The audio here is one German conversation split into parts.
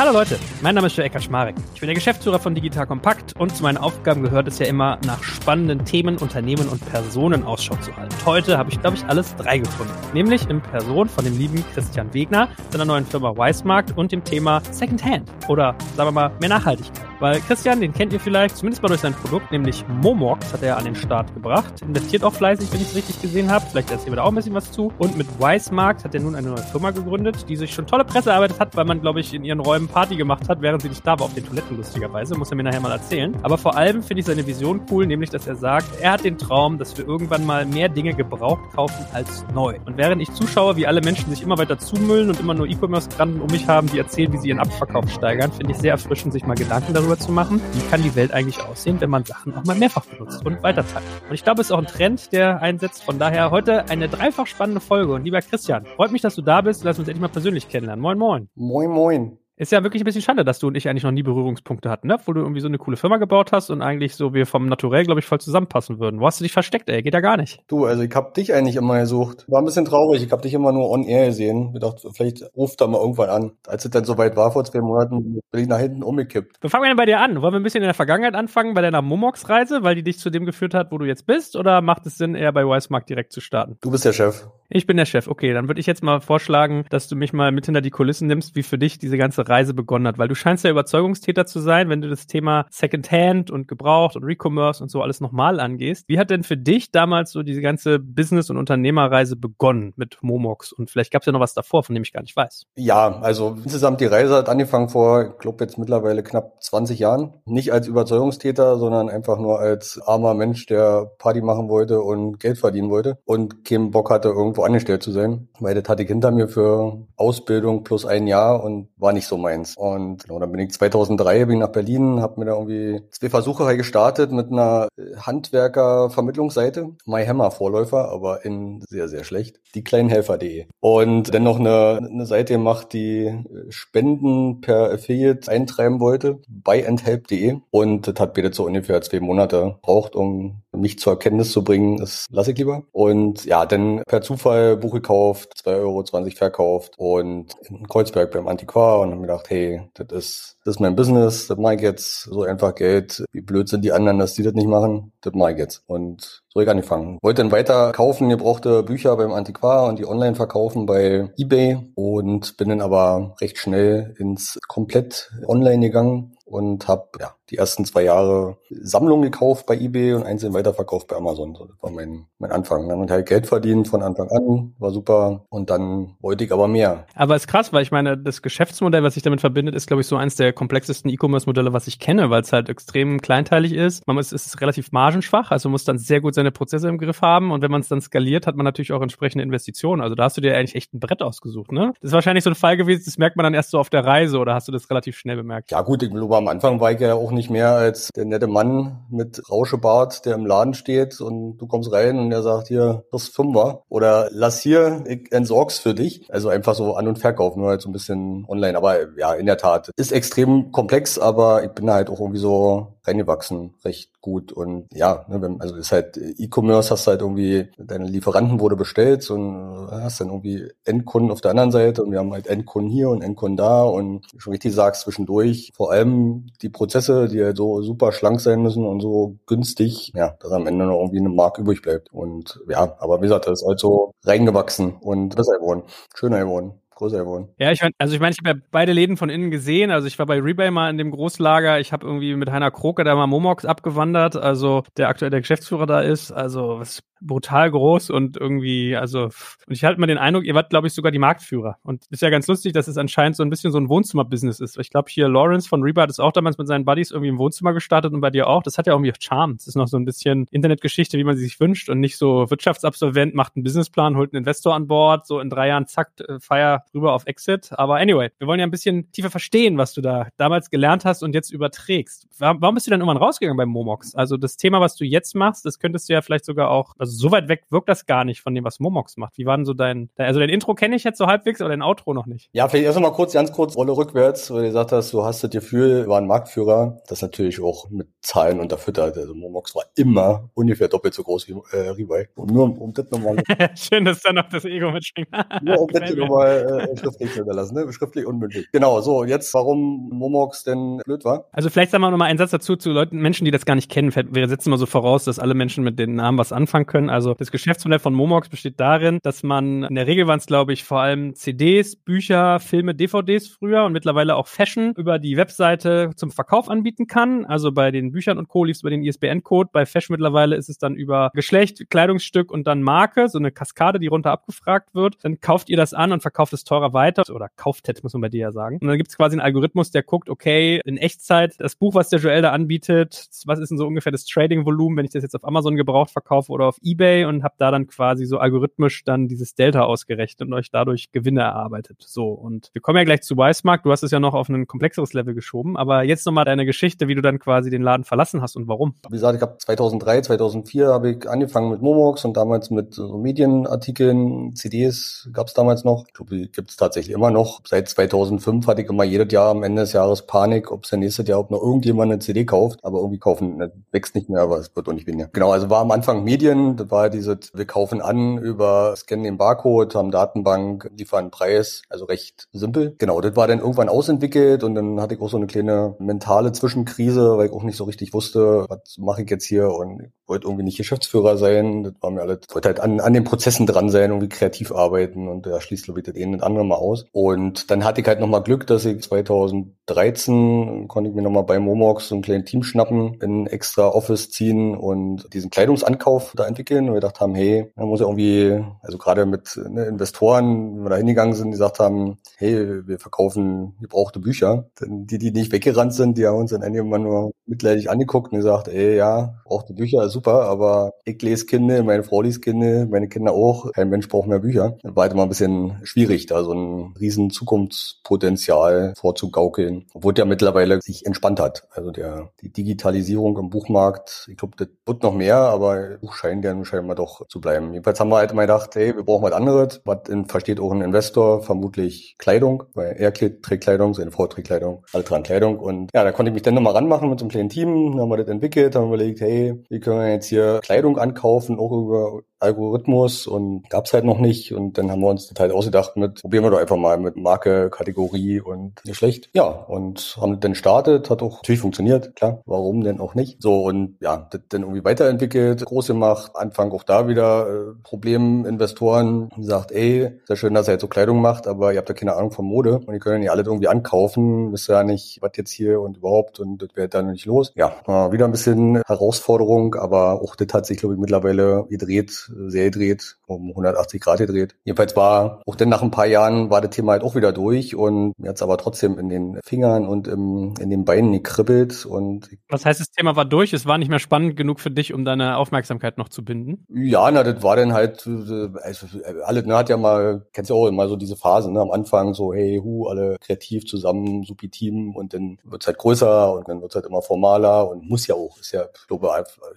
Hallo Leute, mein Name ist Joel Kaczmarek. Ich bin der Geschäftsführer von Digital Kompakt und zu meinen Aufgaben gehört es ja immer, nach spannenden Themen, Unternehmen und Personen Ausschau zu halten. Heute habe ich, glaube ich, alles drei gefunden. Nämlich in Person von dem lieben Christian Wegner, seiner neuen Firma Weismarkt und dem Thema Secondhand oder sagen wir mal mehr Nachhaltigkeit. Weil Christian, den kennt ihr vielleicht, zumindest mal durch sein Produkt, nämlich Momox hat er an den Start gebracht. Investiert auch fleißig, wenn ich es richtig gesehen habe. Vielleicht erzählen wir da auch ein bisschen was zu. Und mit Weismarkt hat er nun eine neue Firma gegründet, die sich schon tolle Presse erarbeitet hat, weil man, glaube ich, in ihren Räumen Party gemacht hat, während sie nicht da war auf den Toiletten, lustigerweise. Muss er mir nachher mal erzählen. Aber vor allem finde ich seine Vision cool, nämlich, dass er sagt, er hat den Traum, dass wir irgendwann mal mehr Dinge gebraucht kaufen als neu. Und während ich zuschaue, wie alle Menschen sich immer weiter zumüllen und immer nur E-Commerce-Granden um mich haben, die erzählen, wie sie ihren Abverkauf steigern, finde ich sehr erfrischend, sich mal Gedanken darüber zu machen, wie kann die Welt eigentlich aussehen, wenn man Sachen auch mal mehrfach benutzt und weiterteilt. Und ich glaube, es ist auch ein Trend, der einsetzt. Von daher heute eine dreifach spannende Folge. Und lieber Christian, freut mich, dass du da bist. Lass uns endlich mal persönlich kennenlernen. Moin, moin. Moin, moin. Ist ja wirklich ein bisschen schade, dass du und ich eigentlich noch nie Berührungspunkte hatten, ne? Wo du irgendwie so eine coole Firma gebaut hast und eigentlich so wir vom Naturell, glaube ich, voll zusammenpassen würden. Wo hast du dich versteckt, ey? Geht ja gar nicht. Du, also ich hab dich eigentlich immer gesucht. War ein bisschen traurig. Ich hab dich immer nur on air gesehen. Ich dachte, vielleicht ruft da mal irgendwann an. Als es dann soweit war vor zwei Monaten, bin ich nach hinten umgekippt. Wir fangen wir denn bei dir an? Wollen wir ein bisschen in der Vergangenheit anfangen, bei deiner Momox-Reise, weil die dich zu dem geführt hat, wo du jetzt bist? Oder macht es Sinn, eher bei Wisemark direkt zu starten? Du bist der Chef. Ich bin der Chef. Okay, dann würde ich jetzt mal vorschlagen, dass du mich mal mit hinter die Kulissen nimmst, wie für dich diese ganze Reise begonnen hat, weil du scheinst ja Überzeugungstäter zu sein, wenn du das Thema Secondhand und Gebraucht und Recommerce und so alles nochmal angehst. Wie hat denn für dich damals so diese ganze Business- und Unternehmerreise begonnen mit Momox? Und vielleicht gab es ja noch was davor, von dem ich gar nicht weiß. Ja, also insgesamt die Reise hat angefangen vor, ich glaube jetzt mittlerweile knapp 20 Jahren. Nicht als Überzeugungstäter, sondern einfach nur als armer Mensch, der Party machen wollte und Geld verdienen wollte und keinen Bock hatte, irgendwo angestellt zu sein. Weil das hatte ich hinter mir für Ausbildung plus ein Jahr und war nicht so meins. Und genau, dann bin ich 2003 bin ich nach Berlin, habe mir da irgendwie zwei Versuche gestartet mit einer Handwerker-Vermittlungsseite, MyHammer-Vorläufer, aber in sehr, sehr schlecht, die kleinhelfer.de. Und dann noch eine, eine Seite gemacht, die Spenden per Affiliate eintreiben wollte, buyandhelp.de. Und das hat bitte so ungefähr zwei Monate braucht, um mich zur Erkenntnis zu bringen, das lasse ich lieber. Und ja, dann per Zufall Buch gekauft, 2,20 Euro verkauft und in Kreuzberg beim Antiquar und habe mir gedacht, hey, das ist, das ist mein Business, das mache ich jetzt, so einfach Geld. Wie blöd sind die anderen, dass die das nicht machen, das mache ich jetzt. Und so habe ich angefangen. Wollte dann weiter kaufen, gebrauchte Bücher beim Antiquar und die online verkaufen bei Ebay und bin dann aber recht schnell ins komplett online gegangen und habe ja die ersten zwei Jahre Sammlungen gekauft bei eBay und einzeln weiterverkauft bei Amazon. So, das war mein, mein Anfang. Dann halt Geld verdient von Anfang an, war super. Und dann wollte ich aber mehr. Aber ist krass, weil ich meine, das Geschäftsmodell, was sich damit verbindet, ist, glaube ich, so eins der komplexesten E-Commerce-Modelle, was ich kenne, weil es halt extrem kleinteilig ist. Man ist, ist relativ margenschwach, also muss dann sehr gut seine Prozesse im Griff haben. Und wenn man es dann skaliert, hat man natürlich auch entsprechende Investitionen. Also da hast du dir eigentlich echt ein Brett ausgesucht, ne? Das ist wahrscheinlich so ein Fall gewesen, das merkt man dann erst so auf der Reise oder hast du das relativ schnell bemerkt? Ja gut, ich glaube, am Anfang war ich ja auch nicht nicht mehr als der nette Mann mit Rauschebart, der im Laden steht und du kommst rein und der sagt hier, das ist Fünfer oder lass hier, ich entsorg's für dich. Also einfach so An- und Verkauf, nur halt so ein bisschen online. Aber ja, in der Tat, ist extrem komplex, aber ich bin halt auch irgendwie so reingewachsen, recht gut. Und ja, ne, also ist halt E-Commerce, hast halt irgendwie, deine Lieferanten wurde bestellt und hast dann irgendwie Endkunden auf der anderen Seite und wir haben halt Endkunden hier und Endkunden da und schon richtig sagst, zwischendurch vor allem die Prozesse, die halt so super schlank sein müssen und so günstig, ja, dass am Ende noch irgendwie eine Mark übrig bleibt. Und ja, aber wie gesagt, das ist halt so reingewachsen und besser geworden, schöner geworden größer geworden. Ja, ich mein, also ich meine, ich habe ja beide Läden von innen gesehen. Also ich war bei Rebay mal in dem Großlager. Ich habe irgendwie mit Heiner Kroke da mal Momox abgewandert, also der aktuell der Geschäftsführer da ist. Also was brutal groß und irgendwie, also, und ich hatte mal den Eindruck, ihr wart, glaube ich, sogar die Marktführer. Und ist ja ganz lustig, dass es anscheinend so ein bisschen so ein Wohnzimmer-Business ist. Ich glaube, hier Lawrence von Reba es auch damals mit seinen Buddies irgendwie im Wohnzimmer gestartet und bei dir auch. Das hat ja irgendwie Charme. Das ist noch so ein bisschen Internetgeschichte, wie man sie sich wünscht und nicht so Wirtschaftsabsolvent macht einen Businessplan, holt einen Investor an Bord, so in drei Jahren zack, äh, Feier, rüber auf Exit. Aber anyway, wir wollen ja ein bisschen tiefer verstehen, was du da damals gelernt hast und jetzt überträgst. Warum bist du dann irgendwann rausgegangen beim Momox? Also das Thema, was du jetzt machst, das könntest du ja vielleicht sogar auch, also so weit weg wirkt das gar nicht von dem, was Momox macht. Wie war denn so dein, also dein Intro kenne ich jetzt so halbwegs, aber dein Outro noch nicht. Ja, vielleicht erst mal kurz, ganz kurz, Rolle rückwärts, weil du gesagt hast, du hast das Gefühl, wir waren Marktführer. Das natürlich auch mit Zahlen unterfüttert. Also Momox war immer ungefähr doppelt so groß wie äh, Rebuy. Und nur um, um das nochmal. Schön, dass da noch das Ego mitschwingt. nur um das nochmal äh, schriftlich zu hinterlassen, ne? Schriftlich und mündlich. Genau, so, jetzt, warum Momox denn blöd war? Also vielleicht sagen wir nochmal einen Satz dazu zu Leuten, Menschen, die das gar nicht kennen. Wir setzen mal so voraus, dass alle Menschen mit den Namen was anfangen können. Also das Geschäftsmodell von Momox besteht darin, dass man, in der Regel waren es, glaube ich, vor allem CDs, Bücher, Filme, DVDs früher und mittlerweile auch Fashion über die Webseite zum Verkauf anbieten kann. Also bei den Büchern und Co. lief es über den ISBN-Code. Bei Fashion mittlerweile ist es dann über Geschlecht, Kleidungsstück und dann Marke, so eine Kaskade, die runter abgefragt wird. Dann kauft ihr das an und verkauft es teurer weiter. Oder kauftet, muss man bei dir ja sagen. Und dann gibt es quasi einen Algorithmus, der guckt, okay, in Echtzeit, das Buch, was der Joel da anbietet, was ist denn so ungefähr das Trading-Volumen, wenn ich das jetzt auf Amazon gebraucht verkaufe oder auf und habe da dann quasi so algorithmisch dann dieses Delta ausgerechnet und euch dadurch Gewinne erarbeitet. So, und wir kommen ja gleich zu Weismark. Du hast es ja noch auf ein komplexeres Level geschoben, aber jetzt nochmal deine Geschichte, wie du dann quasi den Laden verlassen hast und warum. Wie gesagt, ich habe 2003, 2004 habe ich angefangen mit Momox und damals mit so Medienartikeln, CDs gab es damals noch. Gibt es tatsächlich immer noch. Seit 2005 hatte ich immer jedes Jahr am Ende des Jahres Panik, ob es der nächste Jahr ob noch irgendjemand eine CD kauft, aber irgendwie kaufen, ne, wächst nicht mehr, aber es wird auch nicht weniger. Genau, also war am Anfang Medien, das war diese, wir kaufen an über scannen den Barcode, haben Datenbank, liefern Preis, also recht simpel. Genau, das war dann irgendwann ausentwickelt und dann hatte ich auch so eine kleine mentale Zwischenkrise, weil ich auch nicht so richtig wusste, was mache ich jetzt hier und wollte irgendwie nicht Geschäftsführer sein. Das war mir alles, wollte halt an, an den Prozessen dran sein, irgendwie kreativ arbeiten und da schließt glaube ich das eine und andere mal aus. Und dann hatte ich halt nochmal Glück, dass ich 2013 konnte ich mir nochmal bei Momox so ein kleines Team schnappen, in extra Office ziehen und diesen Kleidungsankauf da entwickeln. Und wir gedacht haben, hey, da muss ja irgendwie, also gerade mit ne, Investoren, wenn wir da hingegangen sind, die gesagt haben, hey, wir verkaufen gebrauchte Bücher. Die, die nicht weggerannt sind, die haben uns dann irgendwann nur mitleidig angeguckt und gesagt, ey, ja, brauchte Bücher, super, aber ich lese Kinder, meine Frau liest Kinder, meine Kinder auch, kein Mensch braucht mehr Bücher. War halt immer ein bisschen schwierig, da so ein riesen Zukunftspotenzial vorzugaukeln, obwohl der mittlerweile sich entspannt hat. Also der, die Digitalisierung im Buchmarkt, ich glaube, das wird noch mehr, aber Buch scheint ja scheinbar doch zu bleiben. Jedenfalls haben wir halt immer gedacht, hey, wir brauchen was anderes. Was versteht auch ein Investor, vermutlich Kleidung, weil er trägt Kleidung, seine Frau trägt Kleidung, alle tragen Kleidung. Und ja, da konnte ich mich dann nochmal ranmachen mit so einem kleinen Team, dann haben wir das entwickelt, haben überlegt, hey, wie können wir jetzt hier Kleidung ankaufen, auch über Algorithmus und gab's halt noch nicht. Und dann haben wir uns das halt ausgedacht mit, probieren wir doch einfach mal mit Marke, Kategorie und nicht schlecht. Ja, und haben dann startet, hat auch natürlich funktioniert, klar, warum denn auch nicht. So und ja, das dann irgendwie weiterentwickelt, groß gemacht, Anfang auch da wieder äh, Probleminvestoren, sagt, ey, sehr schön, dass er jetzt so Kleidung macht, aber ihr habt ja keine Ahnung von Mode und ihr könnt ja alle irgendwie ankaufen, wisst ja nicht, was jetzt hier und überhaupt und das wäre dann nicht los. Ja, wieder ein bisschen Herausforderung, aber auch das hat sich, glaube ich, mittlerweile gedreht sehr gedreht, um 180 Grad gedreht. Jedenfalls war auch dann nach ein paar Jahren war das Thema halt auch wieder durch und mir hat's aber trotzdem in den Fingern und im, in den Beinen gekribbelt und Was heißt, das Thema war durch? Es war nicht mehr spannend genug für dich, um deine Aufmerksamkeit noch zu binden? Ja, na, das war dann halt, also, alle, ne, hat ja mal, kennst du auch immer so diese Phase, ne, am Anfang so, hey, hu, alle kreativ zusammen, supi Team und dann wird's halt größer und dann wird's halt immer formaler und muss ja auch, ist ja, ich glaube,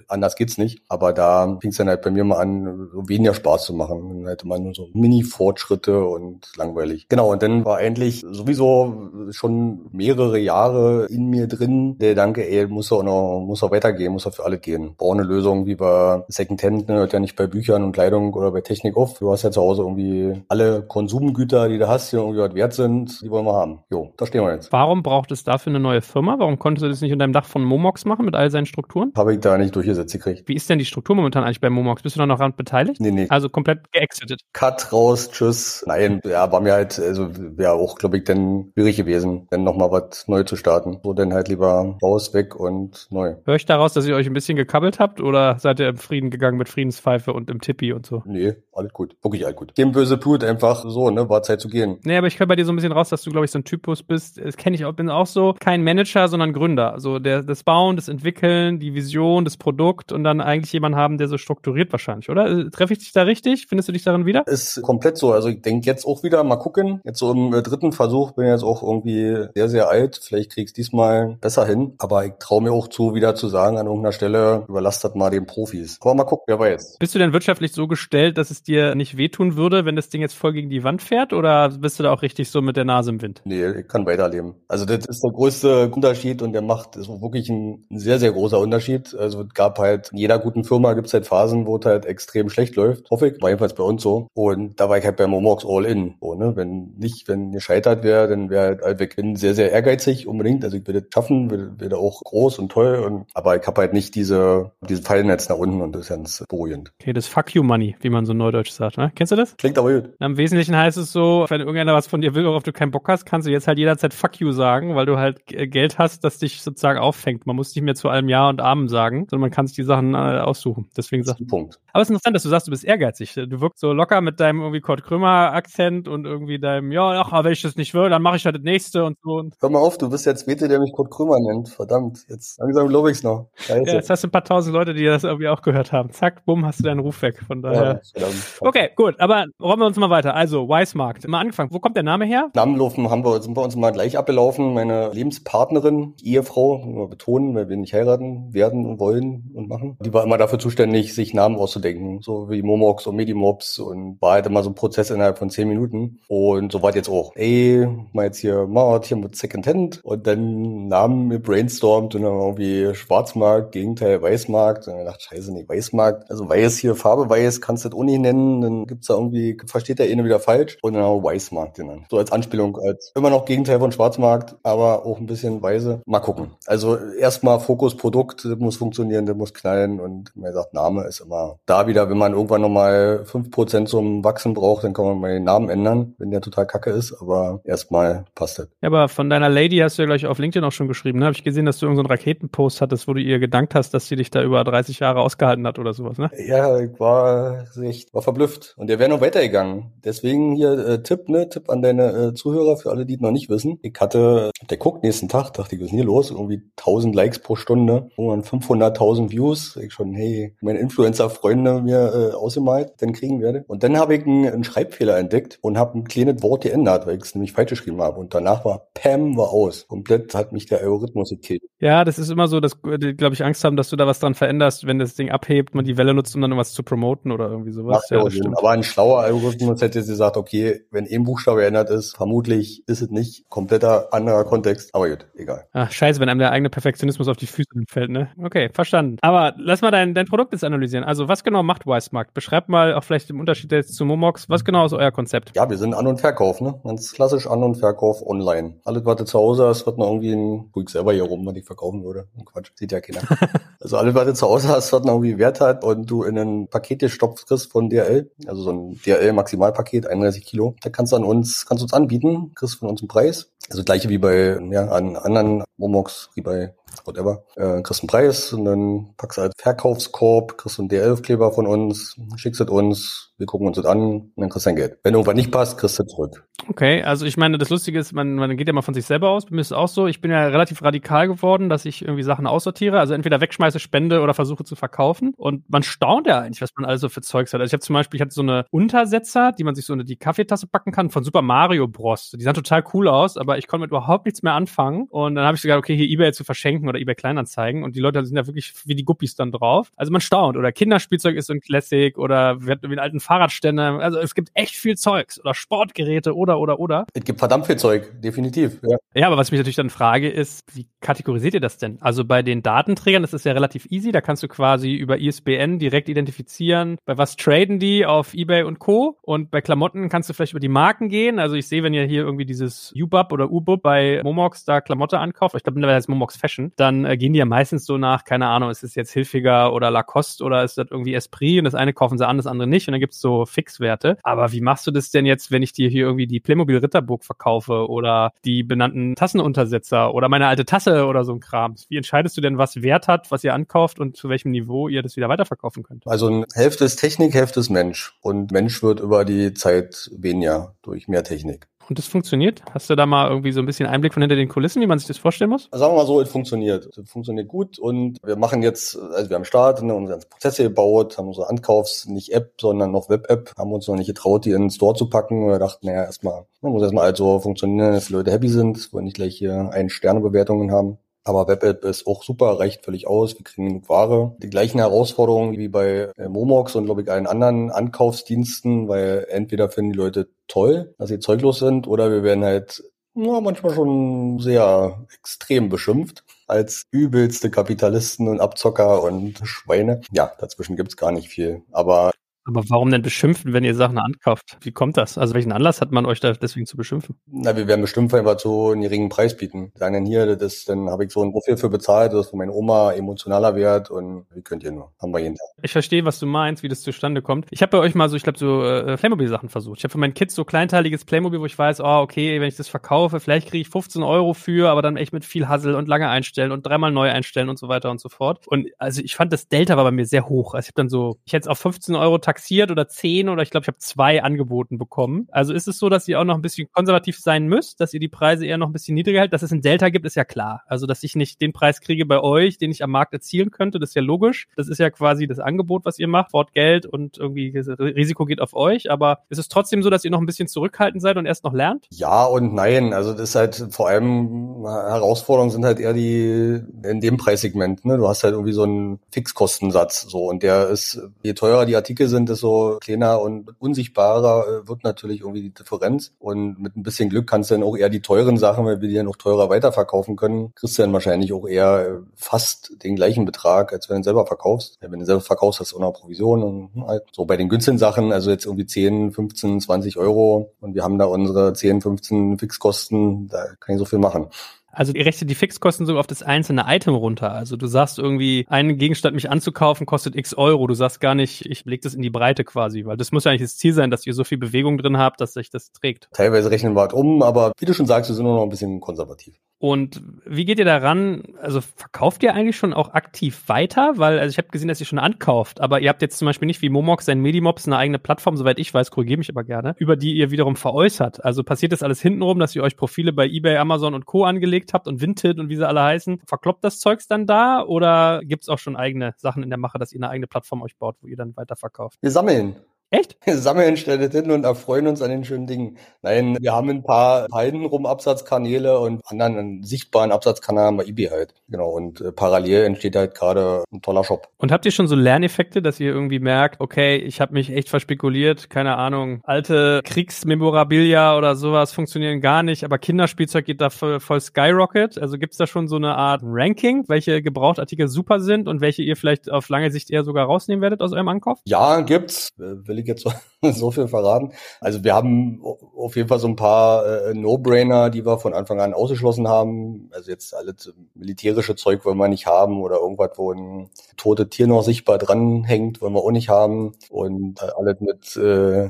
anders geht's nicht. Aber da fing's dann halt bei mir mal an, so weniger Spaß zu machen. Dann hätte man nur so Mini-Fortschritte und langweilig. Genau, und dann war endlich sowieso schon mehrere Jahre in mir drin der Gedanke, ey, muss auch noch, muss auch weitergehen, muss auch für alle gehen. Brauche eine Lösung wie bei Secondhand, ne, hört ja nicht bei Büchern und Kleidung oder bei Technik auf. Du hast ja zu Hause irgendwie alle Konsumgüter, die du hast, die irgendwie was wert sind, die wollen wir haben. Jo, da stehen wir jetzt. Warum braucht es dafür eine neue Firma? Warum konntest du das nicht unter dem Dach von Momox machen mit all seinen Strukturen? Habe ich da nicht durchgesetzt gekriegt. Wie ist denn die Struktur momentan eigentlich bei Momox? Bist du da noch ran beteiligt? Nee, nee. Also komplett geexitet. Cut raus, tschüss. Nein, ja, war mir halt, also wäre auch, glaube ich, dann schwierig gewesen, dann nochmal was neu zu starten. So dann halt lieber raus, weg und neu. Höre ich daraus, dass ihr euch ein bisschen gekabbelt habt oder seid ihr im Frieden gegangen mit Friedenspfeife und im Tippi und so? Nee, alles gut. Wirklich alles gut. Dem böse Blut einfach so, ne, war Zeit zu gehen. Nee, aber ich höre bei dir so ein bisschen raus, dass du, glaube ich, so ein Typus bist. Das kenne ich auch, bin auch so. Kein Manager, sondern Gründer. Also der, das Bauen, das Entwickeln, die Vision, das Produkt und dann eigentlich jemand haben, der so strukturiert wahrscheinlich, oder? Oder? Treffe ich dich da richtig? Findest du dich darin wieder? Ist komplett so. Also ich denke jetzt auch wieder, mal gucken. Jetzt so im äh, dritten Versuch bin ich jetzt auch irgendwie sehr, sehr alt. Vielleicht krieg ich diesmal besser hin. Aber ich traue mir auch zu, wieder zu sagen an irgendeiner Stelle, überlastet mal den Profis. Aber mal gucken, wer weiß. Bist du denn wirtschaftlich so gestellt, dass es dir nicht wehtun würde, wenn das Ding jetzt voll gegen die Wand fährt? Oder bist du da auch richtig so mit der Nase im Wind? Nee, ich kann weiterleben. Also das ist der größte Unterschied und der macht, ist wirklich ein, ein sehr, sehr großer Unterschied. Also es gab halt, in jeder guten Firma gibt es halt Phasen, wo es halt extrem schlecht läuft. Hoffe ich. War jedenfalls bei uns so. Und da war ich halt bei Momox all in. So, ne? Wenn nicht, wenn gescheitert wäre, dann wäre halt, halt ich bin sehr, sehr ehrgeizig unbedingt. Also ich das schaffen, da auch groß und toll. Und, aber ich habe halt nicht diese, diese Fallnetz nach unten und das ist ganz beruhigend. Okay, das Fuck you Money, wie man so neudeutsch sagt. Ne? Kennst du das? Klingt aber gut. Im Wesentlichen heißt es so, wenn irgendeiner was von dir will, worauf du keinen Bock hast, kannst du jetzt halt jederzeit Fuck you sagen, weil du halt Geld hast, das dich sozusagen auffängt. Man muss nicht mehr zu allem Ja und Amen sagen, sondern man kann sich die Sachen äh, aussuchen. Deswegen sagt Punkt. Aber es interessant, dass du sagst, du bist ehrgeizig. Du wirkst so locker mit deinem irgendwie Kurt Krömer Akzent und irgendwie deinem, ja, ach, wenn ich das nicht will, dann mache ich halt das nächste und so. Hör mal auf, du bist jetzt Wete, der mich Kurt Krömer nennt. Verdammt, jetzt langsam glaube ich's noch. Scheiße. Ja, jetzt hast du ein paar tausend Leute, die das irgendwie auch gehört haben. Zack, bumm, hast du deinen Ruf weg. Von daher. Ja, okay, gut, aber räumen wir uns mal weiter. Also, Weismarkt. Immer angefangen. Wo kommt der Name her? Namenlaufen haben wir, sind wir uns mal gleich abgelaufen. Meine Lebenspartnerin, Ehefrau, wir betonen, weil wir nicht heiraten werden und wollen und machen. Die war immer dafür zuständig, sich Namen auszudenken. So wie Momox und Medimobs und war halt immer so ein Prozess innerhalb von zehn Minuten. Und so war jetzt auch. Ey, mal jetzt hier, mal hier mit Second Hand und dann Namen brainstormt und dann irgendwie Schwarzmarkt, Gegenteil Weißmarkt. Und dann dachte scheiße, nee, Weißmarkt. Also Weiß hier, Farbe Weiß, kannst du das Uni nennen, dann gibt's da irgendwie, versteht der eine wieder falsch. Und dann auch Weißmarkt genannt. So als Anspielung, als immer noch Gegenteil von Schwarzmarkt, aber auch ein bisschen weise. Mal gucken. Also erstmal Fokus Produkt, das muss funktionieren, das muss knallen und wie gesagt, Name ist immer da wieder, wenn man irgendwann nochmal fünf Prozent zum Wachsen braucht, dann kann man mal den Namen ändern, wenn der total kacke ist, aber erstmal passt das. Ja, aber von deiner Lady hast du ja gleich auf LinkedIn auch schon geschrieben, ne? Habe ich gesehen, dass du irgendeinen so Raketenpost hattest, wo du ihr gedankt hast, dass sie dich da über 30 Jahre ausgehalten hat oder sowas, ne? Ja, ich war echt, war verblüfft. Und der wäre noch weitergegangen. Deswegen hier äh, Tipp, ne? Tipp an deine äh, Zuhörer, für alle, die es noch nicht wissen. Ich hatte, der guckt nächsten Tag, dachte ich, was ist denn hier los? Irgendwie 1000 Likes pro Stunde, irgendwann 500.000 Views. Ich schon, hey, meine Influencer-Freunde mir äh, ausgemalt, dann kriegen werde. Und dann habe ich einen, einen Schreibfehler entdeckt und habe ein kleines Wort geändert, weil ich es nämlich falsch geschrieben habe. Und danach war Pam war aus. Komplett hat mich der Algorithmus gekillt. Ja, das ist immer so, dass die, glaube ich, Angst haben, dass du da was dran veränderst, wenn das Ding abhebt, man die Welle nutzt, um dann was zu promoten oder irgendwie sowas. Ja, ja aber ein schlauer Algorithmus hätte gesagt, okay, wenn ein Buchstabe geändert ist, vermutlich ist es nicht kompletter anderer Kontext. Aber gut, egal. Ach, scheiße, wenn einem der eigene Perfektionismus auf die Füße fällt, ne? Okay, verstanden. Aber lass mal dein, dein Produkt jetzt analysieren. Also, was genau macht Wisemarkt? Beschreib mal auch vielleicht im Unterschied jetzt zu Momox. Was genau ist euer Konzept? Ja, wir sind An- und Verkauf, ne? Ganz klassisch An- und Verkauf online. Alles, was du zu Hause hast, wird noch irgendwie ein, ich selber hier rum, was ich verkaufen würde. Quatsch, sieht ja keiner. also alles, was du zu Hause hast, was noch irgendwie Wert hat und du in ein Paket gestopft kriegst von DRL, also so ein DRL-Maximalpaket, 31 Kilo, da kannst du an uns, kannst du uns anbieten, kriegst von uns einen Preis. Also gleiche wie bei ja, an anderen Momox, wie bei whatever, äh, kriegst einen Preis und dann packst du als Verkaufskorb, kriegst einen DL-Kleber von uns, schickst es uns, wir gucken uns das an und dann kriegst du dein Geld. Wenn irgendwas nicht passt, kriegst du zurück. Okay, also ich meine, das Lustige ist, man, man geht ja mal von sich selber aus. Bei mir ist es auch so, ich bin ja relativ radikal geworden, dass ich irgendwie Sachen aussortiere, also entweder wegschmeiße, spende oder versuche zu verkaufen. Und man staunt ja eigentlich, was man alles so für Zeugs hat. Also ich habe zum Beispiel, ich hatte so eine Untersetzer, die man sich so in die Kaffeetasse packen kann von Super Mario Bros. Die sahen total cool aus, aber ich konnte mit überhaupt nichts mehr anfangen. Und dann habe ich gesagt, okay, hier Ebay zu verschenken oder Ebay Kleinanzeigen. Und die Leute sind ja wirklich wie die Guppies dann drauf. Also man staunt. Oder Kinderspielzeug ist so ein Classic oder wir hatten irgendwie einen alten Fahrradständer. Also es gibt echt viel Zeugs oder Sportgeräte oder oder oder. Es gibt verdammt viel Zeug, definitiv. Ja. ja, aber was ich mich natürlich dann frage, ist, wie kategorisiert ihr das denn? Also bei den Datenträgern ist es ja relativ easy. Da kannst du quasi über ISBN direkt identifizieren, bei was traden die auf Ebay und Co. Und bei Klamotten kannst du vielleicht über die Marken gehen. Also ich sehe, wenn ihr hier irgendwie dieses UBUB oder UBUB bei Momox da Klamotte ankauft, ich glaube mittlerweile heißt Momox Fashion, dann äh, gehen die ja meistens so nach, keine Ahnung, ist es jetzt Hilfiger oder Lacoste oder ist das irgendwie Esprit und das eine kaufen sie an, das andere nicht und dann gibt's so Fixwerte. Aber wie machst du das denn jetzt, wenn ich dir hier irgendwie die Playmobil Ritterburg verkaufe oder die benannten Tassenuntersetzer oder meine alte Tasse oder so ein Kram? Wie entscheidest du denn, was Wert hat, was ihr ankauft und zu welchem Niveau ihr das wieder weiterverkaufen könnt? Also Hälfte ist Technik, Hälfte ist Mensch und Mensch wird über die Zeit weniger durch mehr Technik. Und das funktioniert? Hast du da mal irgendwie so ein bisschen Einblick von hinter den Kulissen, wie man sich das vorstellen muss? Sagen wir mal so, es funktioniert. Es funktioniert gut und wir machen jetzt, also wir haben Start, ne, unsere ganzen Prozesse gebaut, haben unsere Ankaufs, nicht App, sondern noch Web-App, haben uns noch nicht getraut, die in den Store zu packen. Wir dachten, naja, erstmal, man muss erstmal halt so funktionieren, dass die Leute happy sind, wir nicht gleich hier ein Sterne-Bewertungen haben. Aber WebApp ist auch super, reicht völlig aus. Wir kriegen genug Ware. Die gleichen Herausforderungen wie bei äh, Momox und glaube ich allen anderen Ankaufsdiensten, weil entweder finden die Leute toll, dass sie zeuglos sind, oder wir werden halt ja, manchmal schon sehr extrem beschimpft als übelste Kapitalisten und Abzocker und Schweine. Ja, dazwischen gibt's gar nicht viel. Aber aber warum denn beschimpfen, wenn ihr Sachen ankauft? Wie kommt das? Also welchen Anlass hat man euch da deswegen zu beschimpfen? Na, wir werden bestimmt einfach zu einen geringen Preis bieten. Sagen dann hier, das, dann habe ich so ein Profil für bezahlt, das ist von meiner Oma emotionaler Wert und wie könnt ihr nur? Haben wir jeden Tag. Ich verstehe, was du meinst, wie das zustande kommt. Ich habe bei euch mal so, ich glaube, so äh, Playmobil-Sachen versucht. Ich habe für meinen Kids so kleinteiliges Playmobil, wo ich weiß, oh, okay, wenn ich das verkaufe, vielleicht kriege ich 15 Euro für, aber dann echt mit viel Hassel und lange einstellen und dreimal neu einstellen und so weiter und so fort. Und also ich fand, das Delta war bei mir sehr hoch. Also ich habe dann so, ich hätte es auf 15 Euro taxiert oder 10 zehn oder ich glaube, ich habe zwei angeboten bekommen. Also ist es so, dass ihr auch noch ein bisschen konservativ sein müsst, dass ihr die Preise eher noch ein bisschen niedriger hält. Dass es ein Delta gibt, ist ja klar. Also, dass ich nicht den Preis kriege bei euch, den ich am Markt erzielen könnte, das ist ja logisch. Das ist ja quasi das Angebot, was ihr macht, Wort Geld und irgendwie Risiko geht auf euch. Aber ist es trotzdem so, dass ihr noch ein bisschen zurückhaltend seid und erst noch lernt? Ja und nein. Also das ist halt vor allem Herausforderungen sind halt eher die in dem Preissegment. Ne? Du hast halt irgendwie so einen Fixkostensatz so und der ist, je teurer die Artikel sind, desto kleiner und unsichtbarer äh, wird natürlich irgendwie die Differenz. Und mit ein bisschen Glück kannst du dann auch eher die teuren Sachen, weil wir die ja noch teurer weiterverkaufen können, kriegst du dann wahrscheinlich auch eher äh, fast den gleichen Betrag, als wenn du selber verkaufst. Ja, wenn du selber verkaufst, hast du auch noch Provision und halt. So bei den günstigen Sachen, also jetzt irgendwie 10, 15, 20 Euro und wir haben da unsere 10, 15 Fixkosten, da kann ich so viel machen. Also ihr rechnet die Fixkosten sogar auf das einzelne Item runter. Also du sagst irgendwie, einen Gegenstand mich anzukaufen kostet x Euro. Du sagst gar nicht, ich leg das in die Breite quasi, weil das muss ja eigentlich das Ziel sein, dass ihr so viel Bewegung drin habt, dass sich das trägt. Teilweise rechnen wir halt um, aber wie du schon sagst, wir sind nur noch ein bisschen konservativ. Und wie geht ihr daran? Also verkauft ihr eigentlich schon auch aktiv weiter? Weil, also ich habe gesehen, dass ihr schon ankauft, aber ihr habt jetzt zum Beispiel nicht wie Momox sein Medimops eine eigene Plattform, soweit ich weiß, korrigiere mich aber gerne, über die ihr wiederum veräußert. Also passiert das alles hintenrum, dass ihr euch Profile bei eBay, Amazon und Co. angelegt habt und Vinted und wie sie alle heißen? Verkloppt das Zeugs dann da oder gibt's auch schon eigene Sachen in der Mache, dass ihr eine eigene Plattform euch baut, wo ihr dann weiterverkauft? Wir sammeln. Echt? Wir sammeln Stelle hin und erfreuen uns an den schönen Dingen. Nein, wir haben ein paar hintenrum Absatzkanäle und anderen einen sichtbaren Absatzkanal bei eBay halt. Genau. Und äh, parallel entsteht halt gerade ein toller Shop. Und habt ihr schon so Lerneffekte, dass ihr irgendwie merkt, okay, ich habe mich echt verspekuliert, keine Ahnung, alte Kriegsmemorabilia oder sowas funktionieren gar nicht, aber Kinderspielzeug geht da voll, voll Skyrocket. Also gibt's da schon so eine Art Ranking, welche Gebrauchtartikel super sind und welche ihr vielleicht auf lange Sicht eher sogar rausnehmen werdet aus eurem Ankauf? Ja, gibt's. Will ich jetzt so, so viel verraten. Also wir haben auf jeden Fall so ein paar äh, No-Brainer, die wir von Anfang an ausgeschlossen haben. Also jetzt alles militärische Zeug wollen wir nicht haben oder irgendwas, wo ein totes Tier noch sichtbar dranhängt, wollen wir auch nicht haben. Und äh, alles mit äh,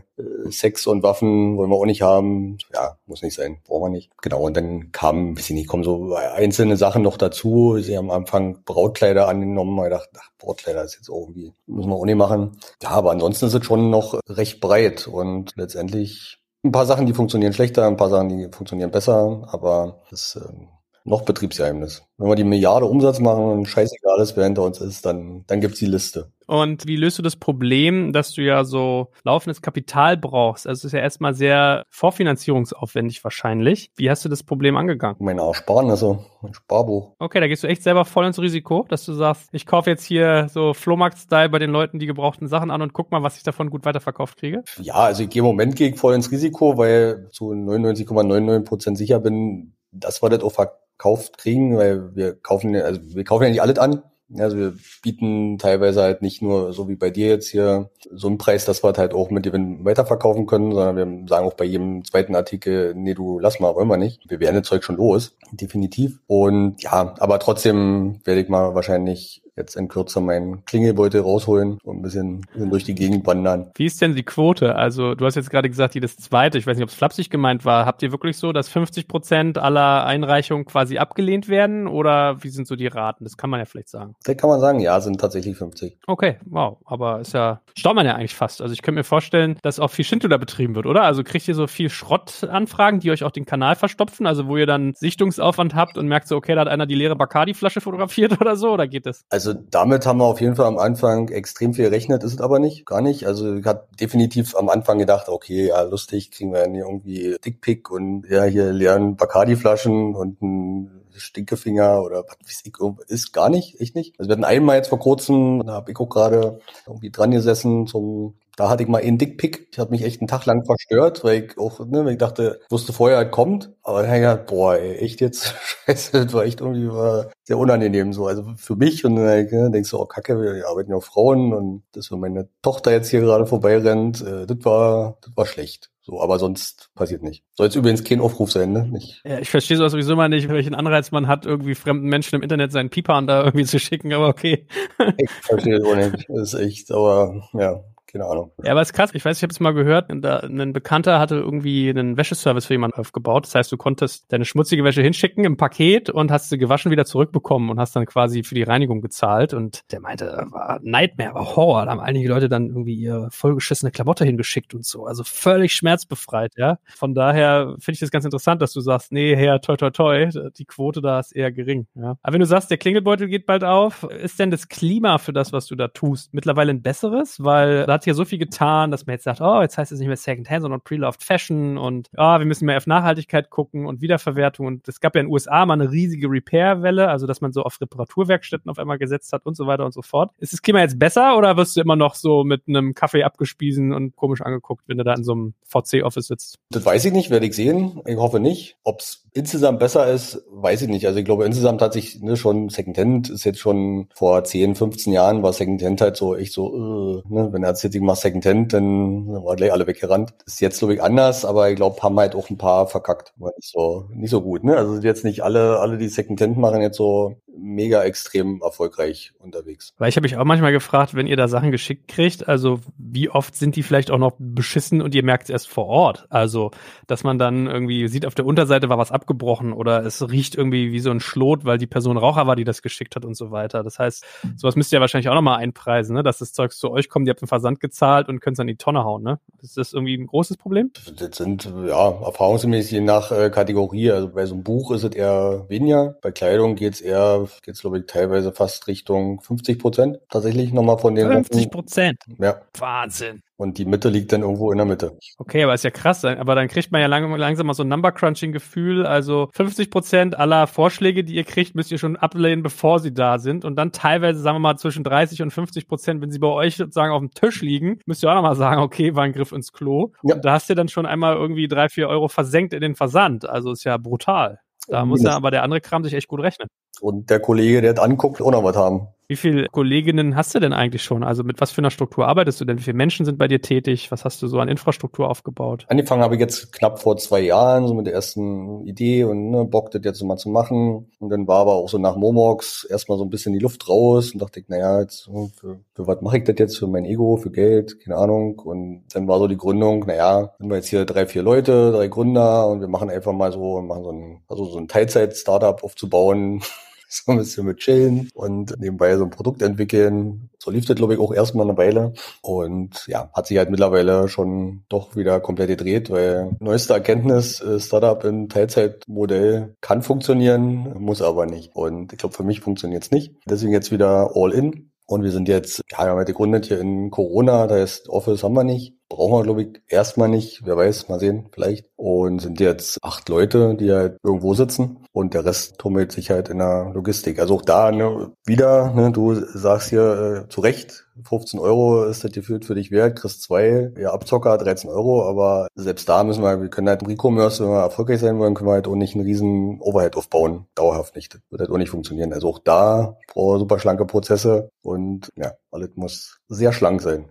Sex und Waffen wollen wir auch nicht haben. Ja, muss nicht sein, brauchen wir nicht. Genau, und dann kamen, weiß ich nicht, kommen so einzelne Sachen noch dazu. Sie haben am Anfang Brautkleider angenommen, ich dachte, ach, Brautkleider ist jetzt irgendwie, müssen wir auch nicht machen. Ja, aber ansonsten ist es schon noch recht breit und letztendlich ein paar Sachen, die funktionieren schlechter, ein paar Sachen, die funktionieren besser, aber das ähm, noch Betriebsgeheimnis. Wenn wir die Milliarde Umsatz machen und scheißegal ist, wer hinter uns ist, dann, dann gibt's die Liste. Und wie löst du das Problem, dass du ja so laufendes Kapital brauchst? Also es ist ja erstmal sehr vorfinanzierungsaufwendig wahrscheinlich. Wie hast du das Problem angegangen? Mein Ersparnisse, mein Sparbuch. Okay, da gehst du echt selber voll ins Risiko, dass du sagst, ich kaufe jetzt hier so Flohmarkt-Style bei den Leuten die gebrauchten Sachen an und guck mal, was ich davon gut weiterverkauft kriege? Ja, also ich gehe im Moment gehe ich voll ins Risiko, weil zu 99,99 Prozent ,99 sicher bin, dass wir das auch verkauft kriegen, weil wir kaufen, also wir kaufen ja nicht alles an. Also wir bieten teilweise halt nicht nur so wie bei dir jetzt hier so einen Preis, dass wir halt auch mit Gewinn weiterverkaufen können, sondern wir sagen auch bei jedem zweiten Artikel, nee, du lass mal, wollen wir nicht. Wir werden das Zeug schon los, definitiv. Und ja, aber trotzdem werde ich mal wahrscheinlich jetzt in Kürze meinen Klingelbeutel rausholen und ein bisschen, bisschen durch die Gegend wandern. Wie ist denn die Quote? Also du hast jetzt gerade gesagt, jedes zweite, ich weiß nicht, ob es flapsig gemeint war. Habt ihr wirklich so, dass 50 Prozent aller Einreichungen quasi abgelehnt werden oder wie sind so die Raten? Das kann man ja vielleicht sagen. Das kann man sagen, ja, sind tatsächlich 50. Okay, wow. Aber ist ja, staubt man ja eigentlich fast. Also ich könnte mir vorstellen, dass auch viel Schindluder betrieben wird, oder? Also kriegt ihr so viel Schrottanfragen, die euch auch den Kanal verstopfen? Also wo ihr dann Sichtungsaufwand habt und merkt so, okay, da hat einer die leere Bacardi-Flasche fotografiert oder so, oder geht das? Also damit haben wir auf jeden Fall am Anfang extrem viel gerechnet, ist es aber nicht, gar nicht. Also ich habe definitiv am Anfang gedacht, okay, ja, lustig, kriegen wir dann irgendwie Dickpick und ja, hier leeren Bacardi-Flaschen und ein Stinkefinger oder was weiß ich, ist gar nicht, echt nicht. Also wir hatten einmal jetzt vor kurzem, da habe ich auch gerade irgendwie dran gesessen zum da hatte ich mal einen Dickpick. Ich habe mich echt einen Tag lang verstört, weil ich auch, ne, weil ich dachte, ich wusste vorher, halt kommt. Aber dann ja, boah, ey, echt jetzt? Scheiße, das war echt irgendwie war sehr unangenehm so. Also für mich und dann ne, denkst du, oh Kacke, wir arbeiten ja auch Frauen und dass wenn meine Tochter jetzt hier gerade vorbeirennt, äh, das war, das war schlecht. So, aber sonst passiert nicht. Soll jetzt übrigens kein Aufruf sein, ne? Nicht. Ja, ich verstehe sowas sowieso mal nicht, welchen Anreiz man hat, irgendwie fremden Menschen im Internet seinen Pipan da irgendwie zu schicken, aber okay. ich verstehe das auch nicht. Das ist echt, aber ja, keine Ahnung. Ja, aber ist krass. Ich weiß, ich habe es mal gehört, da, ein Bekannter hatte irgendwie einen Wäscheservice für jemanden aufgebaut. Das heißt, du konntest deine schmutzige Wäsche hinschicken im Paket und hast sie gewaschen wieder zurückbekommen und hast dann quasi für die Reinigung gezahlt. Und der meinte, war Nightmare, war Horror. Da haben einige Leute dann irgendwie ihre vollgeschissene Klamotte hingeschickt und so. Also völlig schmerzbefreit, ja. Von daher finde ich das ganz interessant, dass du sagst, nee, Herr, toi, toi, toi, die Quote da ist eher gering, ja. Aber wenn du sagst, der Klingelbeutel geht bald auf, ist denn das Klima für das, was du da tust, mittlerweile ein besseres? Weil da hat ja so viel getan, dass man jetzt sagt, oh, jetzt heißt es nicht mehr Secondhand, sondern Pre-Loved Fashion und oh, wir müssen mehr auf Nachhaltigkeit gucken und Wiederverwertung. Und es gab ja in den USA mal eine riesige Repair-Welle, also dass man so auf Reparaturwerkstätten auf einmal gesetzt hat und so weiter und so fort. Ist das Klima jetzt besser oder wirst du immer noch so mit einem Kaffee abgespiesen und komisch angeguckt, wenn du da in so einem VC-Office sitzt? Das weiß ich nicht, werde ich sehen. Ich hoffe nicht. Ob es insgesamt besser ist, weiß ich nicht. Also ich glaube, insgesamt hat sich ne, schon Secondhand ist jetzt schon vor 10, 15 Jahren war Secondhand halt so echt so, äh, ne, wenn er erzählt, ich mach Secondhand, dann war gleich alle weggerannt. Ist jetzt glaube ich anders, aber ich glaube, haben halt auch ein paar verkackt. Nicht so, nicht so gut. Ne? Also jetzt nicht alle, alle, die Secondhand machen, jetzt so mega extrem erfolgreich unterwegs. Weil ich habe mich auch manchmal gefragt, wenn ihr da Sachen geschickt kriegt, also wie oft sind die vielleicht auch noch beschissen und ihr merkt es erst vor Ort? Also, dass man dann irgendwie sieht, auf der Unterseite war was abgebrochen oder es riecht irgendwie wie so ein Schlot, weil die Person Raucher war, die das geschickt hat und so weiter. Das heißt, sowas müsst ihr wahrscheinlich auch nochmal einpreisen, ne? dass das Zeug zu euch kommt, ihr habt den Versand gezahlt und könnt es an die Tonne hauen. Ne? Ist das irgendwie ein großes Problem? Das sind ja erfahrungsgemäß je nach äh, Kategorie. Also bei so einem Buch ist es eher weniger. Bei Kleidung geht es eher geht es, glaube ich, teilweise fast Richtung 50 Prozent tatsächlich nochmal von den 50 Prozent? Ja. Wahnsinn. Und die Mitte liegt dann irgendwo in der Mitte. Okay, aber ist ja krass. Aber dann kriegt man ja lang, langsam mal so ein Number-Crunching-Gefühl. Also 50 Prozent aller Vorschläge, die ihr kriegt, müsst ihr schon ablehnen, bevor sie da sind. Und dann teilweise, sagen wir mal, zwischen 30 und 50 Prozent, wenn sie bei euch sozusagen auf dem Tisch liegen, müsst ihr auch nochmal sagen, okay, war ein Griff ins Klo. Ja. Und da hast du dann schon einmal irgendwie drei, vier Euro versenkt in den Versand. Also ist ja brutal. Da muss ja aber der andere Kram sich echt gut rechnen. Und der Kollege, der das anguckt, auch noch was haben. Wie viele Kolleginnen hast du denn eigentlich schon? Also mit was für einer Struktur arbeitest du denn? Wie viele Menschen sind bei dir tätig? Was hast du so an Infrastruktur aufgebaut? Angefangen habe ich jetzt knapp vor zwei Jahren, so mit der ersten Idee und ne, Bock, das jetzt mal zu machen. Und dann war aber auch so nach Momox erstmal so ein bisschen die Luft raus und dachte ich, naja, jetzt für, für was mache ich das jetzt? Für mein Ego, für Geld, keine Ahnung. Und dann war so die Gründung, naja, sind wir jetzt hier drei, vier Leute, drei Gründer und wir machen einfach mal so, machen so ein, also so ein Teilzeit-Startup aufzubauen so ein bisschen mit chillen und nebenbei so ein Produkt entwickeln. So lief das, glaube ich, auch erstmal eine Weile. Und ja, hat sich halt mittlerweile schon doch wieder komplett gedreht, weil neueste Erkenntnis, äh, Startup im Teilzeitmodell kann funktionieren, muss aber nicht. Und ich glaube, für mich funktioniert es nicht. Deswegen jetzt wieder all in. Und wir sind jetzt, ja, wir haben halt gegründet hier in Corona, da heißt Office haben wir nicht. Brauchen wir, glaube ich, erstmal nicht. Wer weiß, mal sehen, vielleicht. Und sind jetzt acht Leute, die halt irgendwo sitzen. Und der Rest tummelt sich halt in der Logistik. Also auch da ne, wieder, ne, du sagst hier äh, zu Recht, 15 Euro ist das gefühlt für dich wert, kriegst zwei, ja, Abzocker 13 Euro, aber selbst da müssen wir, wir können halt im E-Commerce, wenn wir erfolgreich sein wollen, können wir halt auch nicht einen riesen Overhead aufbauen. Dauerhaft nicht. Das wird halt auch nicht funktionieren. Also auch da brauchen super schlanke Prozesse und ja, alles muss sehr schlank sein.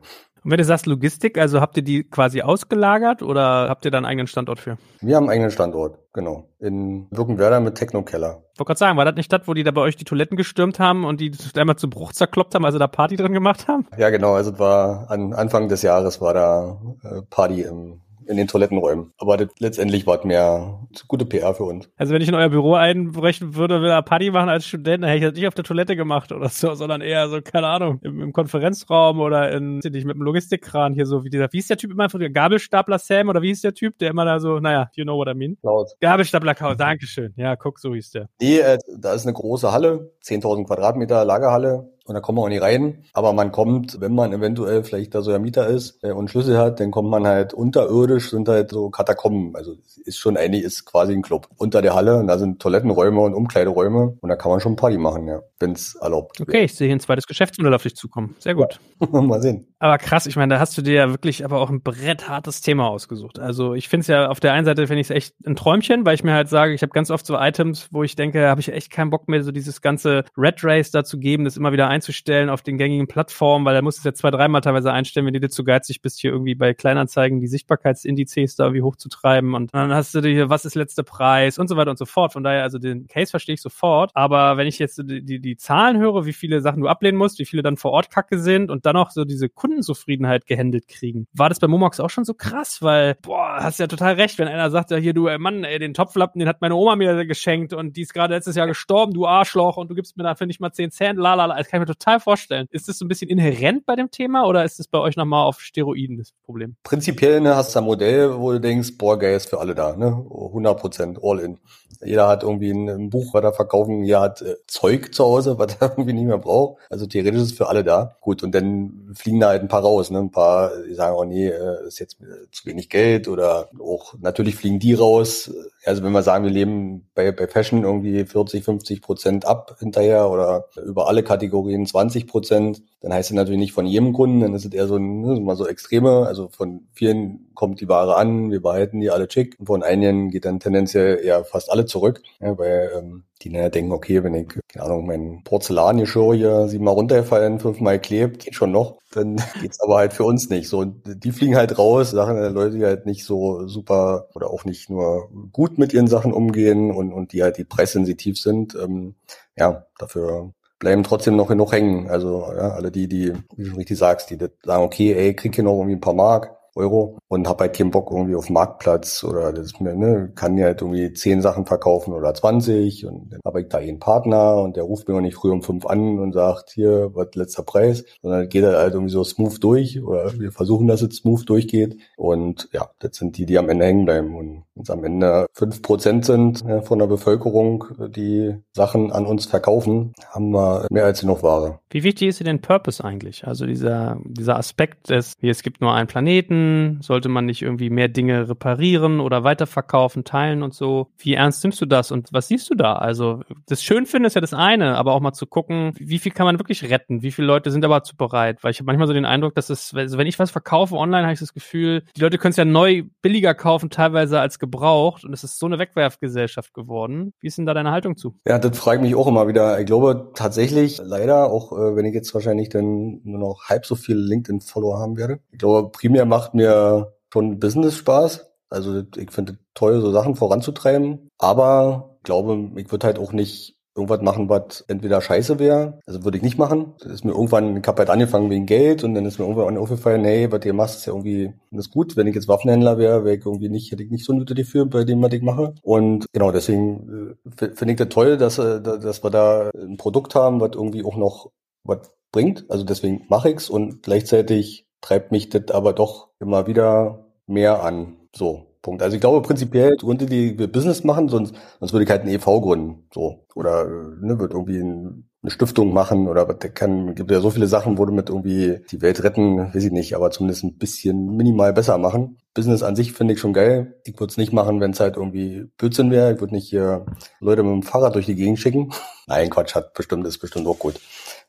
Und wenn du sagst Logistik, also habt ihr die quasi ausgelagert oder habt ihr da einen eigenen Standort für? Wir haben einen eigenen Standort, genau. In Birkenwerder mit Techno-Keller. wollte gerade sagen, war das nicht das, wo die da bei euch die Toiletten gestürmt haben und die einmal zu Bruch zerkloppt haben, also da Party drin gemacht haben? Ja, genau. Also war an Anfang des Jahres war da äh, Party im in den Toilettenräumen. Aber das, letztendlich war es mehr gute PR für uns. Also wenn ich in euer Büro einbrechen würde will eine Party machen als Student, dann hätte ich das nicht auf der Toilette gemacht oder so, sondern eher so, keine Ahnung, im, im Konferenzraum oder in, nicht, mit dem Logistikkran hier so, wie dieser, wie ist der Typ immer, Gabelstapler Sam oder wie ist der Typ, der immer da so, naja, you know what I mean? Laut. Gabelstapler Chaos, Dankeschön. Ja, guck, so hieß der. Nee, äh, da ist eine große Halle, 10.000 Quadratmeter Lagerhalle und da kommt man auch nicht rein. Aber man kommt, wenn man eventuell vielleicht da so ein Mieter ist äh, und Schlüssel hat, dann kommt man halt unterirdisch, sind halt so Katakomben. Also ist schon eigentlich, ist quasi ein Club. Unter der Halle, und da sind Toilettenräume und Umkleideräume. Und da kann man schon Party machen, ja, wenn es erlaubt. Okay, ich sehe hier ein zweites Geschäftsmodell auf dich zukommen. Sehr gut. Ja. Mal sehen. Aber krass, ich meine, da hast du dir ja wirklich aber auch ein bretthartes Thema ausgesucht. Also ich finde es ja auf der einen Seite finde ich es echt ein Träumchen, weil ich mir halt sage, ich habe ganz oft so Items, wo ich denke, habe ich echt keinen Bock mehr, so dieses ganze Red Race dazu geben, das immer wieder einzustellen auf den gängigen Plattformen, weil da musst du es ja zwei, dreimal teilweise einstellen, wenn du dir zu geizig bist, hier irgendwie bei Kleinanzeigen die Sichtbarkeitsindizes da irgendwie hochzutreiben und dann hast du dir, was ist letzter Preis und so weiter und so fort. Von daher, also den Case verstehe ich sofort. Aber wenn ich jetzt die, die, die Zahlen höre, wie viele Sachen du ablehnen musst, wie viele dann vor Ort kacke sind und dann auch so diese Kundenzufriedenheit gehandelt kriegen. War das bei Momox auch schon so krass? Weil, boah, hast ja total recht, wenn einer sagt, ja hier, du, ey Mann, ey, den Topflappen, den hat meine Oma mir geschenkt und die ist gerade letztes Jahr gestorben, du Arschloch, und du gibst mir dafür nicht mal 10 Cent, lalala. Das kann mir total vorstellen. Ist das so ein bisschen inhärent bei dem Thema oder ist das bei euch nochmal auf Steroiden das Problem? Prinzipiell ne, hast du ein Modell, wo du denkst, boah, geil ist für alle da, ne? 100 Prozent, all in. Jeder hat irgendwie ein, ein Buch, was er verkaufen, jeder hat äh, Zeug zu Hause, was er irgendwie nicht mehr braucht. Also theoretisch ist es für alle da. Gut, und dann fliegen da halt ein paar raus, ne? Ein paar, die sagen, oh nee, äh, ist jetzt zu wenig Geld oder auch, natürlich fliegen die raus. Also wenn wir sagen, wir leben bei, bei Fashion irgendwie 40, 50 Prozent ab hinterher oder über alle Kategorien 20 Prozent, dann heißt es natürlich nicht von jedem Kunden, dann ist es eher so ein, ne, mal so extreme, also von vielen kommt die Ware an, wir behalten die alle schick und von einigen geht dann tendenziell eher fast alle zurück, ja, weil ähm, die dann ja denken, okay, wenn ich, keine Ahnung, mein Porzellangeschirr hier siebenmal runtergefallen, fünfmal klebt, geht schon noch, dann geht's aber halt für uns nicht. So, und die fliegen halt raus, Sachen der Leute, die halt nicht so super oder auch nicht nur gut mit ihren Sachen umgehen und, und die halt die preissensitiv sind. Ähm, ja, dafür bleiben trotzdem noch genug hängen. Also ja, alle die, die, wie du richtig sagst, die sagen, okay, ey, krieg hier noch irgendwie ein paar Mark, Euro und habe halt keinen Bock irgendwie auf Marktplatz oder das mir, ne, kann ja halt irgendwie zehn Sachen verkaufen oder 20 und dann habe ich da einen Partner und der ruft mir noch nicht früh um fünf an und sagt, hier, was letzter Preis, sondern geht er halt irgendwie so smooth durch oder wir versuchen, dass es smooth durchgeht und ja, das sind die, die am Ende hängen bleiben und wenn am Ende fünf Prozent sind von der Bevölkerung, die Sachen an uns verkaufen, haben wir mehr als genug Ware. Wie wichtig ist dir denn Purpose eigentlich? Also dieser, dieser Aspekt des, es gibt nur einen Planeten, sollte man nicht irgendwie mehr Dinge reparieren oder weiterverkaufen, teilen und so. Wie ernst nimmst du das und was siehst du da? Also das Schönfinden ist ja das eine, aber auch mal zu gucken, wie viel kann man wirklich retten? Wie viele Leute sind aber dazu bereit? Weil ich habe manchmal so den Eindruck, dass es, also wenn ich was verkaufe online, habe ich das Gefühl, die Leute können es ja neu billiger kaufen, teilweise als gebraucht und es ist so eine Wegwerfgesellschaft geworden. Wie ist denn da deine Haltung zu? Ja, das frage ich mich auch immer wieder. Ich glaube tatsächlich, leider, auch äh, wenn ich jetzt wahrscheinlich dann nur noch halb so viele LinkedIn-Follower haben werde. Ich glaube, primär macht mir schon Business Spaß. Also ich finde toll, so Sachen voranzutreiben. Aber ich glaube, ich würde halt auch nicht irgendwas machen, was entweder scheiße wäre. Also würde ich nicht machen. Das ist mir irgendwann, ich habe halt angefangen wegen Geld und dann ist mir irgendwann aufgefallen, hey, was ihr machst, ist ja irgendwie das ist gut. Wenn ich jetzt Waffenhändler wäre, wäre ich irgendwie nicht, hätte ich nicht so ein dafür bei dem, was ich mache. Und genau, deswegen äh, finde ich das toll, dass, äh, dass wir da ein Produkt haben, was irgendwie auch noch was bringt. Also deswegen mache ich's und gleichzeitig treibt mich das aber doch immer wieder mehr an. So, Punkt. Also ich glaube prinzipiell Gründe, die wir Business machen, sonst, sonst würde ich halt ein EV gründen. So. Oder ne, wird irgendwie ein, eine Stiftung machen oder der kann, gibt ja so viele Sachen, wo du mit irgendwie die Welt retten, weiß ich nicht, aber zumindest ein bisschen minimal besser machen. Business an sich finde ich schon geil. Ich würde es nicht machen, wenn es halt irgendwie Blödsinn wäre. Ich würde nicht hier Leute mit dem Fahrrad durch die Gegend schicken. Nein, Quatsch, hat bestimmt, ist bestimmt auch gut.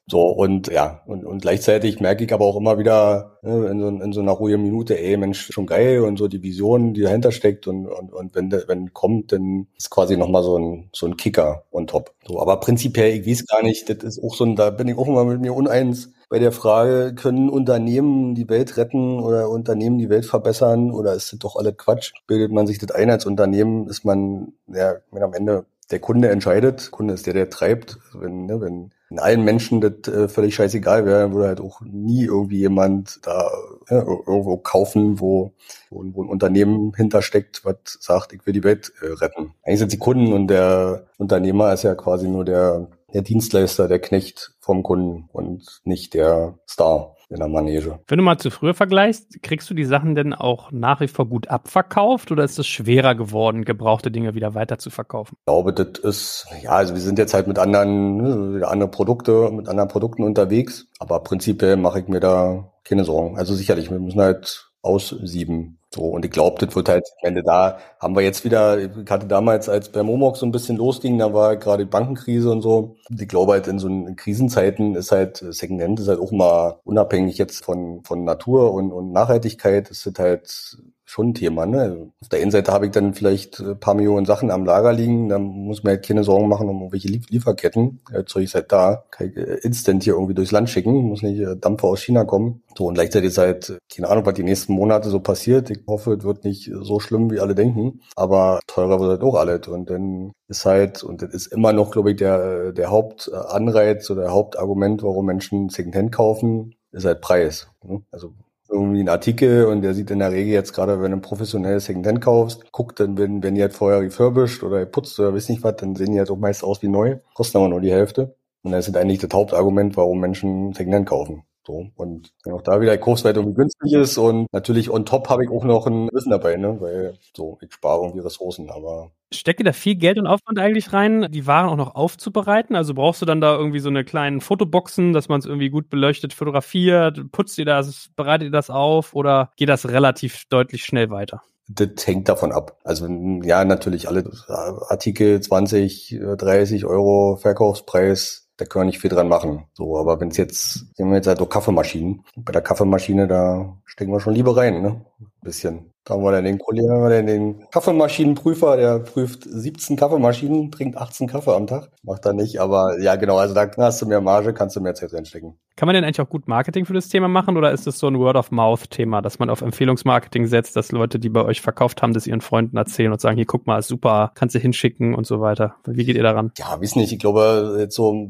So, und ja, und, und gleichzeitig merke ich aber auch immer wieder ne, in, so, in so einer ruhigen Minute, ey, Mensch, schon geil und so die Vision, die dahinter steckt und, und, und wenn, wenn kommt, dann ist quasi nochmal so ein, so ein Kicker on top. So, aber prinzipiell, ich weiß gar nicht, das ist auch so ein, da bin ich auch immer mit mir uneins bei der Frage, können Unternehmen die Welt retten oder Unternehmen die Welt verbessern oder ist das doch alles Quatsch? Bildet man sich das ein als Unternehmen, ist man, ja, am Ende der Kunde entscheidet. Der Kunde ist der, der treibt. Wenn, ne, wenn in allen Menschen das äh, völlig scheißegal wäre, würde halt auch nie irgendwie jemand da ja, irgendwo kaufen, wo, wo, wo ein Unternehmen hintersteckt, was sagt, ich will die Welt äh, retten. Eigentlich sind die Kunden und der Unternehmer ist ja quasi nur der, der Dienstleister, der Knecht vom Kunden und nicht der Star in der Manege. Wenn du mal zu früher vergleichst, kriegst du die Sachen denn auch nach wie vor gut abverkauft oder ist es schwerer geworden, gebrauchte Dinge wieder weiter zu verkaufen? Ich glaube, das ist, ja, also wir sind jetzt halt mit anderen, ne, andere Produkte, mit anderen Produkten unterwegs, aber prinzipiell mache ich mir da keine Sorgen. Also sicherlich, wir müssen halt aussieben. So, und ich glaube, das wird halt am Ende da, haben wir jetzt wieder, ich hatte damals, als bei Momox so ein bisschen losging, da war gerade die Bankenkrise und so. Ich glaube halt in so Krisenzeiten ist halt Secondhand ist halt auch mal unabhängig jetzt von, von Natur und, und Nachhaltigkeit, ist das halt schon ein Thema. Ne? Auf der einen Seite habe ich dann vielleicht ein paar Millionen Sachen am Lager liegen, dann muss man halt keine Sorgen machen um irgendwelche Lieferketten. Das Zeug ist halt da. Kann ich äh, instant hier irgendwie durchs Land schicken, muss nicht äh, Dampfer aus China kommen. So, und gleichzeitig ist halt, keine Ahnung, was die nächsten Monate so passiert. Ich hoffe, es wird nicht so schlimm, wie alle denken. Aber teurer wird halt auch alles. Und dann ist halt, und das ist immer noch, glaube ich, der, der Hauptanreiz oder der Hauptargument, warum Menschen Secondhand kaufen, ist halt Preis. Ne? Also irgendwie einen Artikel und der sieht in der Regel jetzt gerade, wenn du ein professionelles Secondhand kaufst, guckt dann, wenn, wenn die halt vorher refurbished oder putzt oder weiß nicht was, dann sehen die halt auch meist aus wie neu, kosten aber nur die Hälfte. Und das ist eigentlich das Hauptargument, warum Menschen Secondhand kaufen. So, und auch da wieder Kurswert irgendwie günstig ist und natürlich on top habe ich auch noch ein Wissen dabei, ne, weil so, ich spare irgendwie Ressourcen, aber. Stecke da viel Geld und Aufwand eigentlich rein, die Waren auch noch aufzubereiten? Also brauchst du dann da irgendwie so eine kleinen Fotoboxen, dass man es irgendwie gut beleuchtet fotografiert? Putzt ihr das, bereitet ihr das auf oder geht das relativ deutlich schnell weiter? Das hängt davon ab. Also ja, natürlich alle Artikel 20, 30 Euro Verkaufspreis da können wir nicht viel dran machen. So, aber wenn es jetzt, sehen wir jetzt halt so Kaffeemaschinen. Bei der Kaffeemaschine, da stecken wir schon lieber rein, ne? Bisschen. Da haben wir dann den Kollegen, haben wir dann den Kaffeemaschinenprüfer, der prüft 17 Kaffeemaschinen, trinkt 18 Kaffee am Tag. Macht er nicht, aber ja, genau, also da hast du mehr Marge, kannst du mehr Zeit reinstecken. Kann man denn eigentlich auch gut Marketing für das Thema machen oder ist es so ein Word-of-Mouth-Thema, dass man auf Empfehlungsmarketing setzt, dass Leute, die bei euch verkauft haben, das ihren Freunden erzählen und sagen, hier guck mal, super, kannst du hinschicken und so weiter. Wie geht ihr daran? Ja, wissen nicht. Ich glaube, jetzt so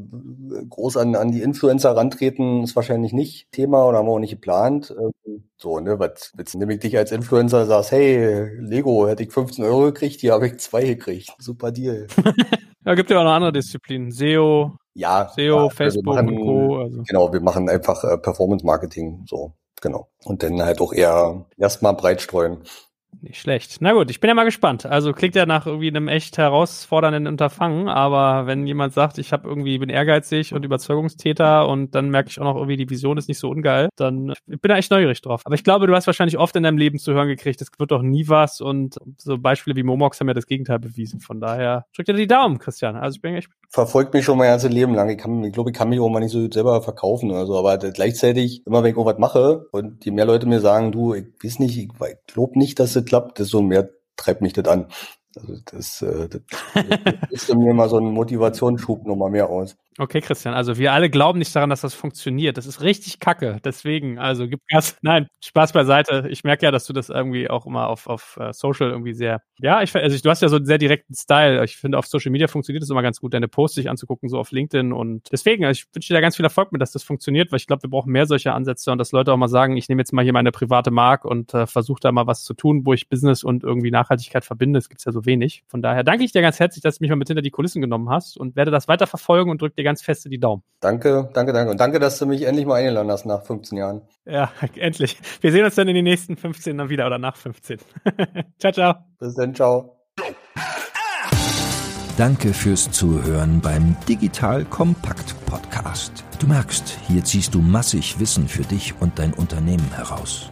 groß an, an die Influencer rantreten ist wahrscheinlich nicht Thema oder haben wir auch nicht geplant. Ähm, so, ne, was willst du nämlich dich als Influencer sagst, hey, Lego, hätte ich 15 Euro gekriegt, hier habe ich zwei gekriegt. Super Deal. ja, gibt ja auch noch andere Disziplinen. SEO, ja, SEO, ja, Facebook machen, und Co. Also. Genau, wir machen einfach äh, Performance Marketing, so, genau. Und dann halt auch eher erstmal breit streuen. Nicht schlecht. Na gut, ich bin ja mal gespannt. Also klingt ja nach irgendwie einem echt herausfordernden Unterfangen, aber wenn jemand sagt, ich habe irgendwie bin ehrgeizig und Überzeugungstäter und dann merke ich auch noch irgendwie die Vision ist nicht so ungeil, dann ich bin da echt neugierig drauf. Aber ich glaube, du hast wahrscheinlich oft in deinem Leben zu hören gekriegt, es wird doch nie was und so Beispiele wie Momox haben ja das Gegenteil bewiesen. Von daher drück dir die Daumen, Christian. Also ich bin echt verfolgt mich schon mein ganzes Leben lang. Ich, kann, ich glaube, ich kann mich auch mal nicht so selber verkaufen oder so, aber gleichzeitig, immer wenn ich irgendwas mache und die mehr Leute mir sagen, du, ich weiß nicht, ich, ich glaube nicht, dass das klappt, desto mehr treibt mich das an. Also das, äh, das, das ist mir mal so ein Motivationsschub nochmal mehr aus. Okay, Christian, also wir alle glauben nicht daran, dass das funktioniert. Das ist richtig kacke. Deswegen, also gib Gas. Nein, Spaß beiseite. Ich merke ja, dass du das irgendwie auch immer auf, auf uh, Social irgendwie sehr. Ja, ich also ich, du hast ja so einen sehr direkten Style. Ich finde, auf Social Media funktioniert das immer ganz gut, deine Posts sich anzugucken, so auf LinkedIn. Und deswegen, also ich wünsche dir da ganz viel Erfolg mit, dass das funktioniert, weil ich glaube, wir brauchen mehr solcher Ansätze und dass Leute auch mal sagen, ich nehme jetzt mal hier meine private Mark und äh, versuche da mal was zu tun, wo ich Business und irgendwie Nachhaltigkeit verbinde. Es gibt ja so wenig. Von daher danke ich dir ganz herzlich, dass du mich mal mit hinter die Kulissen genommen hast und werde das weiter verfolgen und drücke dir ganz feste die Daumen. Danke, danke, danke. Und danke, dass du mich endlich mal eingeladen hast nach 15 Jahren. Ja, endlich. Wir sehen uns dann in den nächsten 15 dann wieder oder nach 15. ciao, ciao. Bis dann, ciao. Danke fürs Zuhören beim Digital Kompakt Podcast. Du merkst, hier ziehst du massig Wissen für dich und dein Unternehmen heraus.